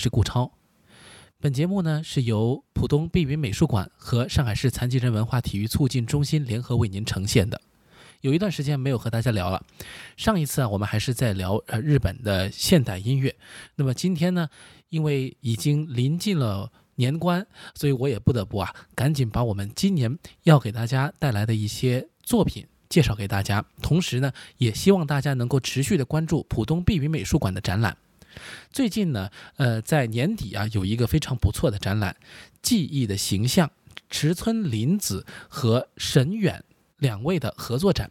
是顾超。本节目呢是由浦东碧云美术馆和上海市残疾人文化体育促进中心联合为您呈现的。有一段时间没有和大家聊了，上一次啊我们还是在聊呃日本的现代音乐。那么今天呢，因为已经临近了年关，所以我也不得不啊赶紧把我们今年要给大家带来的一些作品。介绍给大家，同时呢，也希望大家能够持续的关注浦东碧云美术馆的展览。最近呢，呃，在年底啊，有一个非常不错的展览，《记忆的形象》，池村林子和沈远两位的合作展。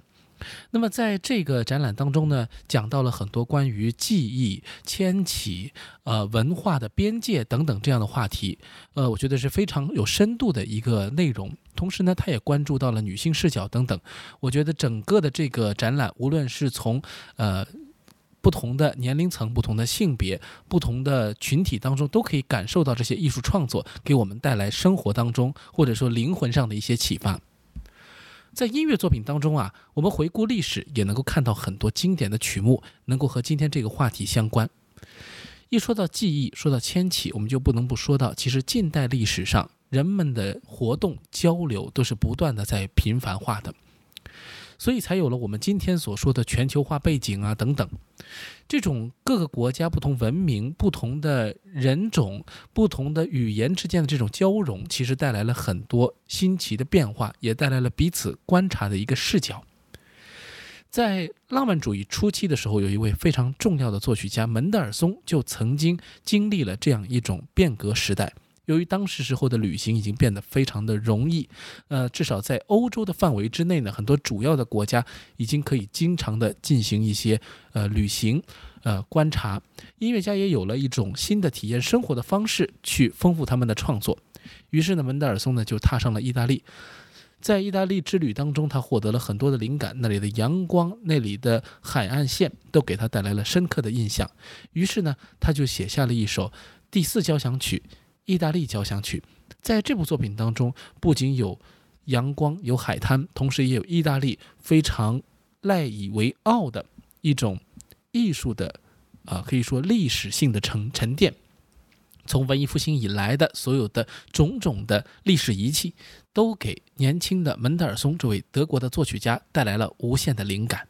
那么在这个展览当中呢，讲到了很多关于记忆、迁徙、呃文化的边界等等这样的话题，呃，我觉得是非常有深度的一个内容。同时呢，他也关注到了女性视角等等。我觉得整个的这个展览，无论是从呃不同的年龄层、不同的性别、不同的群体当中，都可以感受到这些艺术创作给我们带来生活当中或者说灵魂上的一些启发。在音乐作品当中啊，我们回顾历史也能够看到很多经典的曲目，能够和今天这个话题相关。一说到记忆，说到迁徙，我们就不能不说到，其实近代历史上人们的活动交流都是不断的在频繁化的。所以才有了我们今天所说的全球化背景啊等等，这种各个国家不同文明、不同的人种、不同的语言之间的这种交融，其实带来了很多新奇的变化，也带来了彼此观察的一个视角。在浪漫主义初期的时候，有一位非常重要的作曲家门德尔松就曾经经历了这样一种变革时代。由于当时时候的旅行已经变得非常的容易，呃，至少在欧洲的范围之内呢，很多主要的国家已经可以经常的进行一些呃旅行，呃观察。音乐家也有了一种新的体验生活的方式，去丰富他们的创作。于是呢，门德尔松呢就踏上了意大利，在意大利之旅当中，他获得了很多的灵感，那里的阳光，那里的海岸线都给他带来了深刻的印象。于是呢，他就写下了一首第四交响曲。意大利交响曲，在这部作品当中，不仅有阳光、有海滩，同时也有意大利非常赖以为傲的一种艺术的，啊，可以说历史性的沉沉淀。从文艺复兴以来的所有的种种的历史遗迹，都给年轻的门德尔松这位德国的作曲家带来了无限的灵感。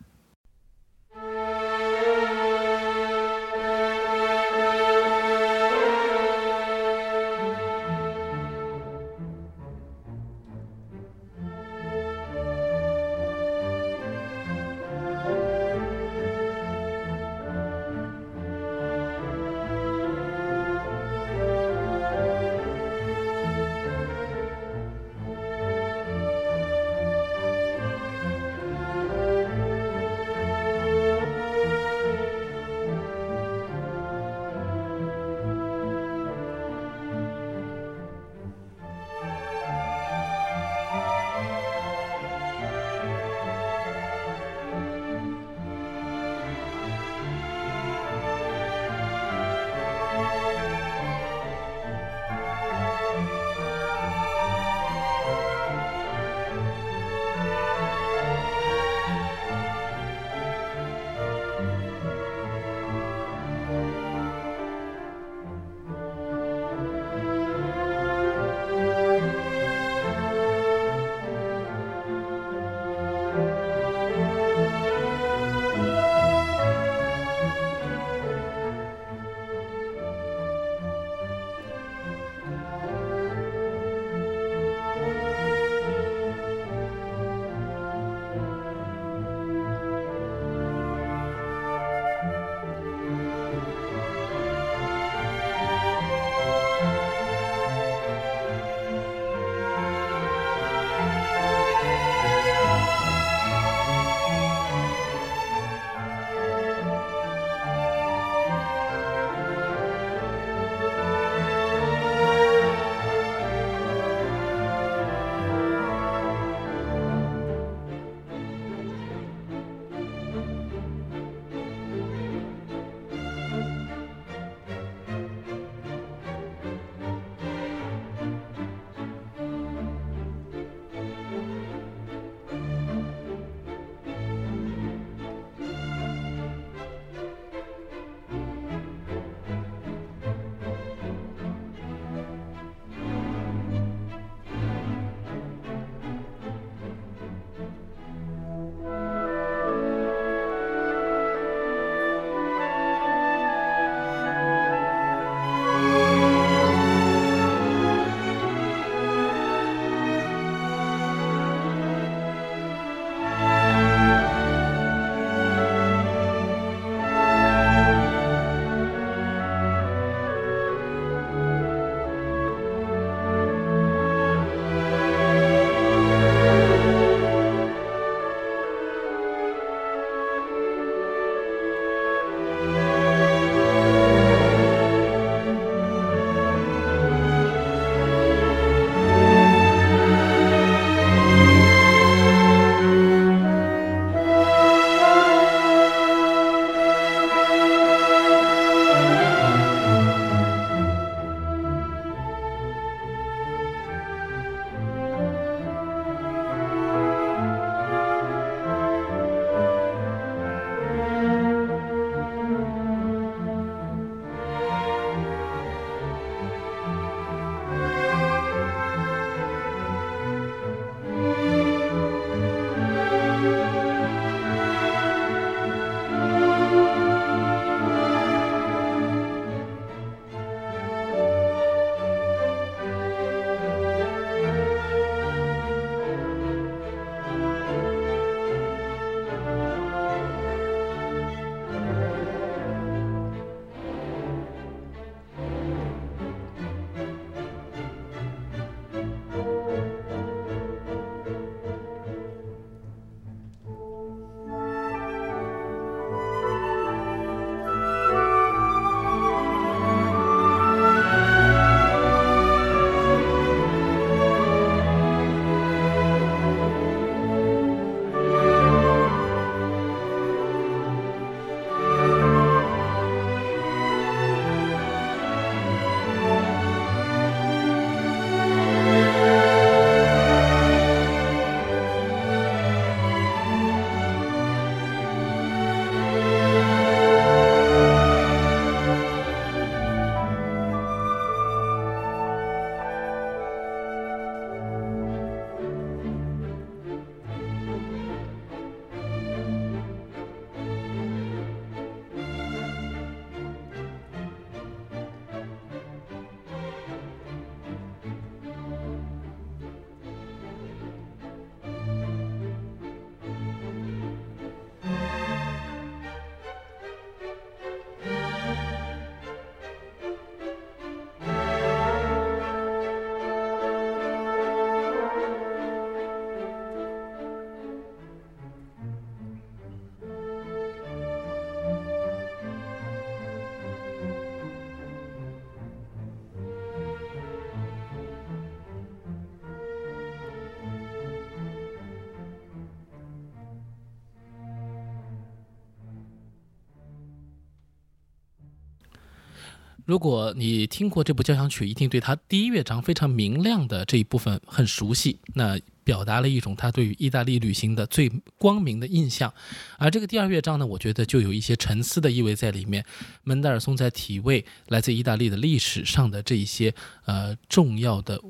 如果你听过这部交响曲，一定对它第一乐章非常明亮的这一部分很熟悉。那表达了一种他对于意大利旅行的最光明的印象。而这个第二乐章呢，我觉得就有一些沉思的意味在里面。门德尔松在体味来自意大利的历史上的这一些呃重要的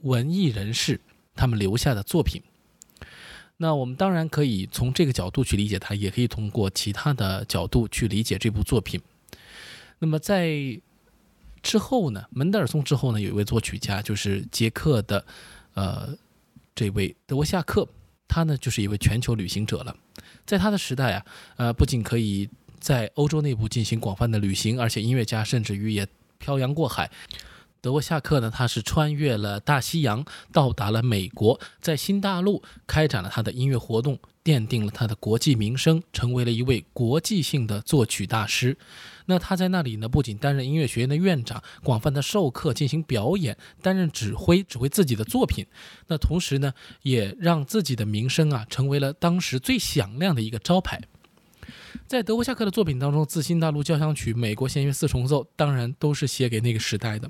文艺人士他们留下的作品。那我们当然可以从这个角度去理解它，也可以通过其他的角度去理解这部作品。那么在之后呢，门德尔松之后呢，有一位作曲家，就是捷克的，呃，这位德沃夏克，他呢就是一位全球旅行者了。在他的时代啊，呃，不仅可以在欧洲内部进行广泛的旅行，而且音乐家甚至于也漂洋过海。德沃夏克呢，他是穿越了大西洋，到达了美国，在新大陆开展了他的音乐活动，奠定了他的国际名声，成为了一位国际性的作曲大师。那他在那里呢，不仅担任音乐学院的院长，广泛的授课、进行表演、担任指挥，指挥自己的作品。那同时呢，也让自己的名声啊，成为了当时最响亮的一个招牌。在德国夏克的作品当中，《自新大陆交响曲》《美国弦乐四重奏》，当然都是写给那个时代的。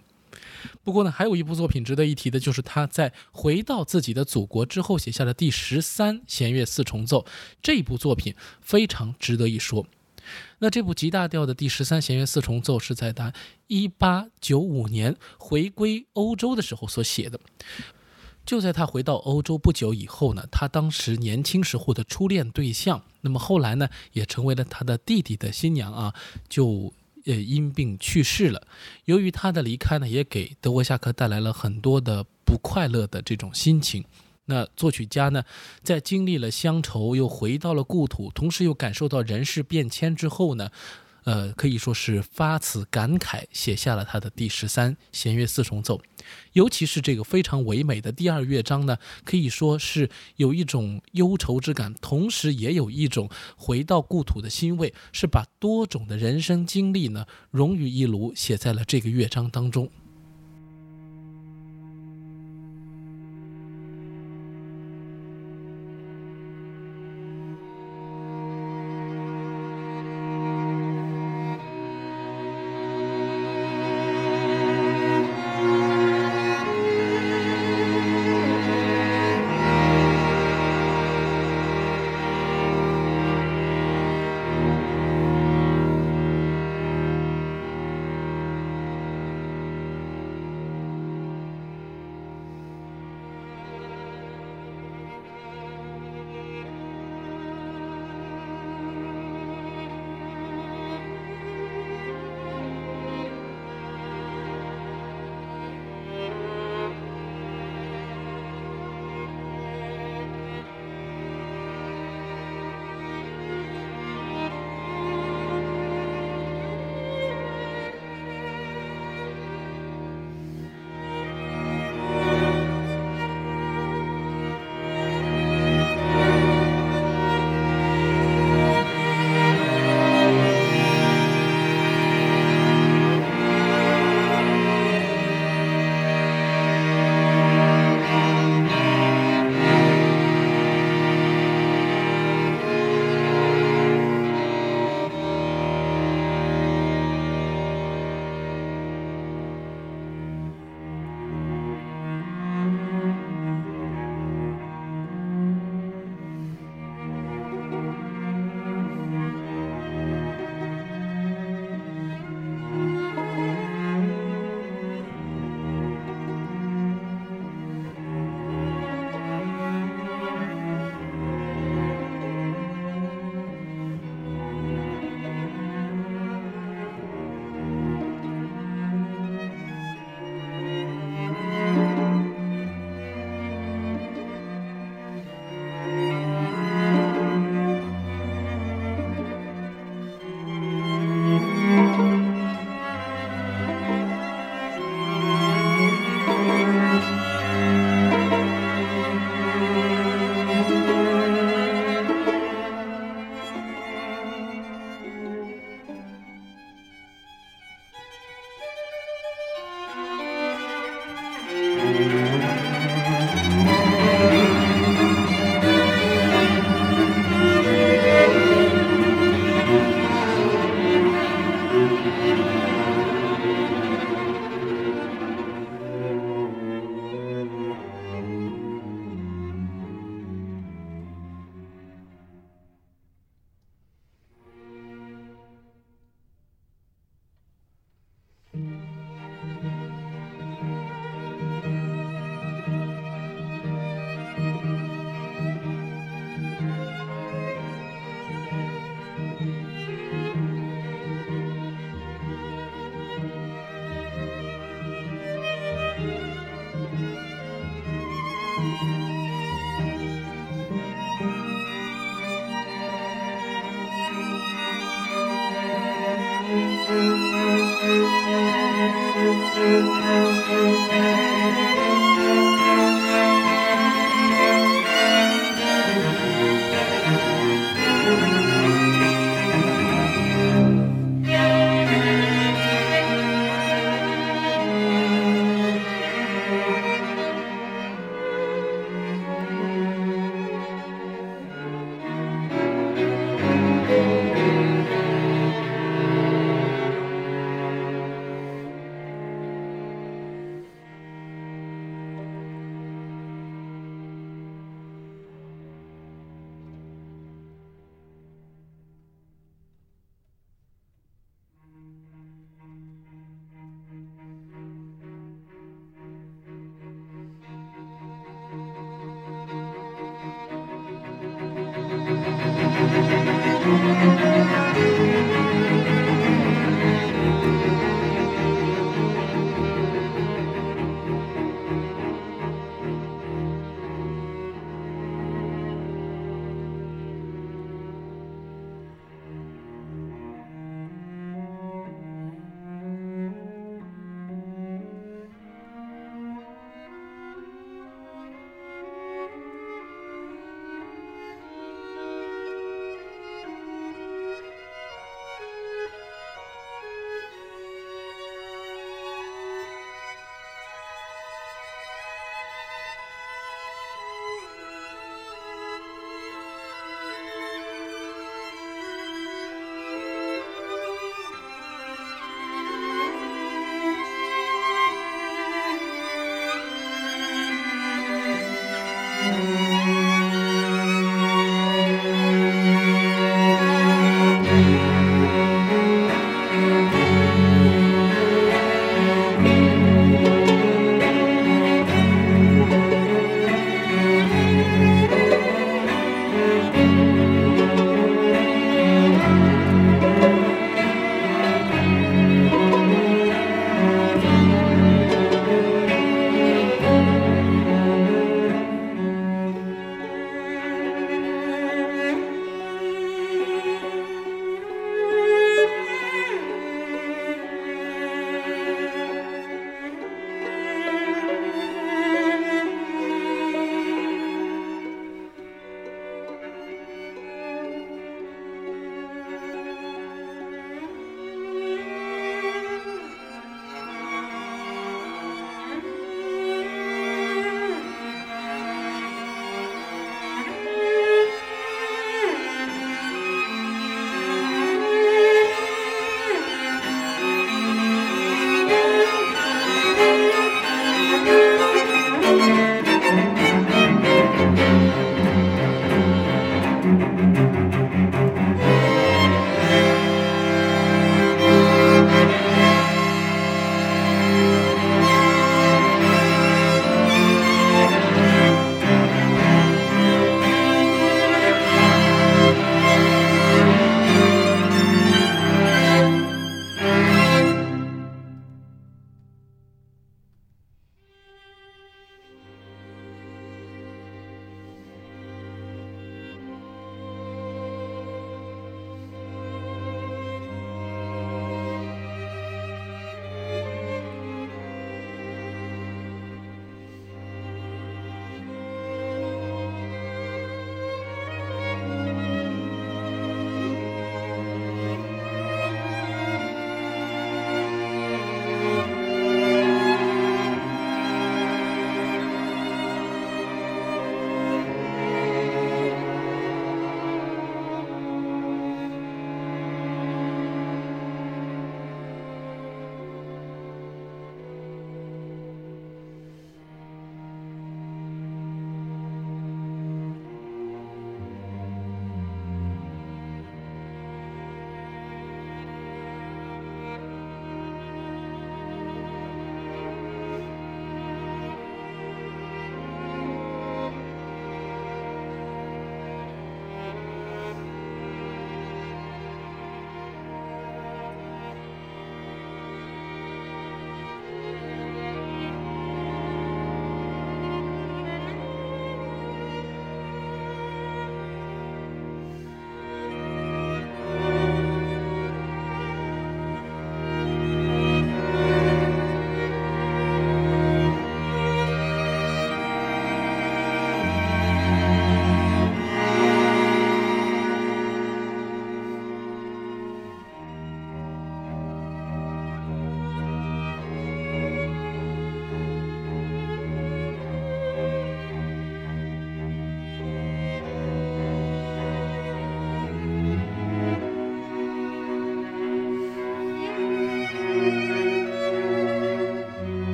不过呢，还有一部作品值得一提的，就是他在回到自己的祖国之后写下的第十三弦乐四重奏。这部作品非常值得一说。那这部极大调的第十三弦乐四重奏是在他一八九五年回归欧洲的时候所写的。就在他回到欧洲不久以后呢，他当时年轻时候的初恋对象，那么后来呢，也成为了他的弟弟的新娘啊，就。也，因病去世了。由于他的离开呢，也给德沃夏克带来了很多的不快乐的这种心情。那作曲家呢，在经历了乡愁，又回到了故土，同时又感受到人事变迁之后呢？呃，可以说是发此感慨，写下了他的第十三弦乐四重奏。尤其是这个非常唯美的第二乐章呢，可以说是有一种忧愁之感，同时也有一种回到故土的欣慰，是把多种的人生经历呢融于一炉，写在了这个乐章当中。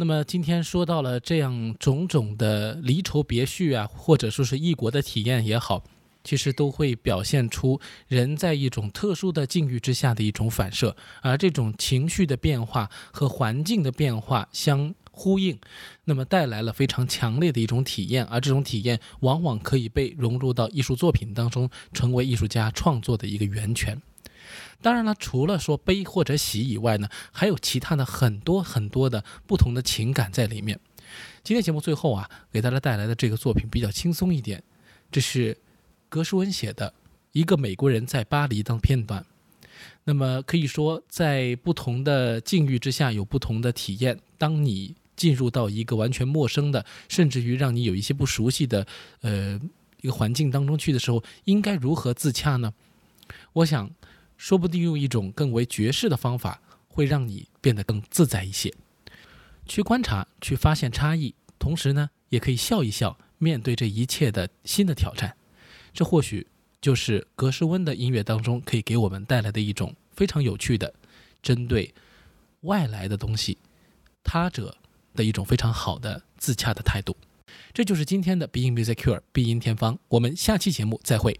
那么今天说到了这样种种的离愁别绪啊，或者说是异国的体验也好，其实都会表现出人在一种特殊的境遇之下的一种反射，而这种情绪的变化和环境的变化相呼应，那么带来了非常强烈的一种体验，而这种体验往往可以被融入到艺术作品当中，成为艺术家创作的一个源泉。当然了，除了说悲或者喜以外呢，还有其他的很多很多的不同的情感在里面。今天节目最后啊，给大家带来的这个作品比较轻松一点，这是格什温写的《一个美国人在巴黎》当片段。那么可以说，在不同的境遇之下有不同的体验。当你进入到一个完全陌生的，甚至于让你有一些不熟悉的呃一个环境当中去的时候，应该如何自洽呢？我想。说不定用一种更为绝世的方法，会让你变得更自在一些。去观察，去发现差异，同时呢，也可以笑一笑，面对这一切的新的挑战。这或许就是格什温的音乐当中可以给我们带来的一种非常有趣的，针对外来的东西、他者的一种非常好的自洽的态度。这就是今天的 Being Music Cure 必音天方。我们下期节目再会。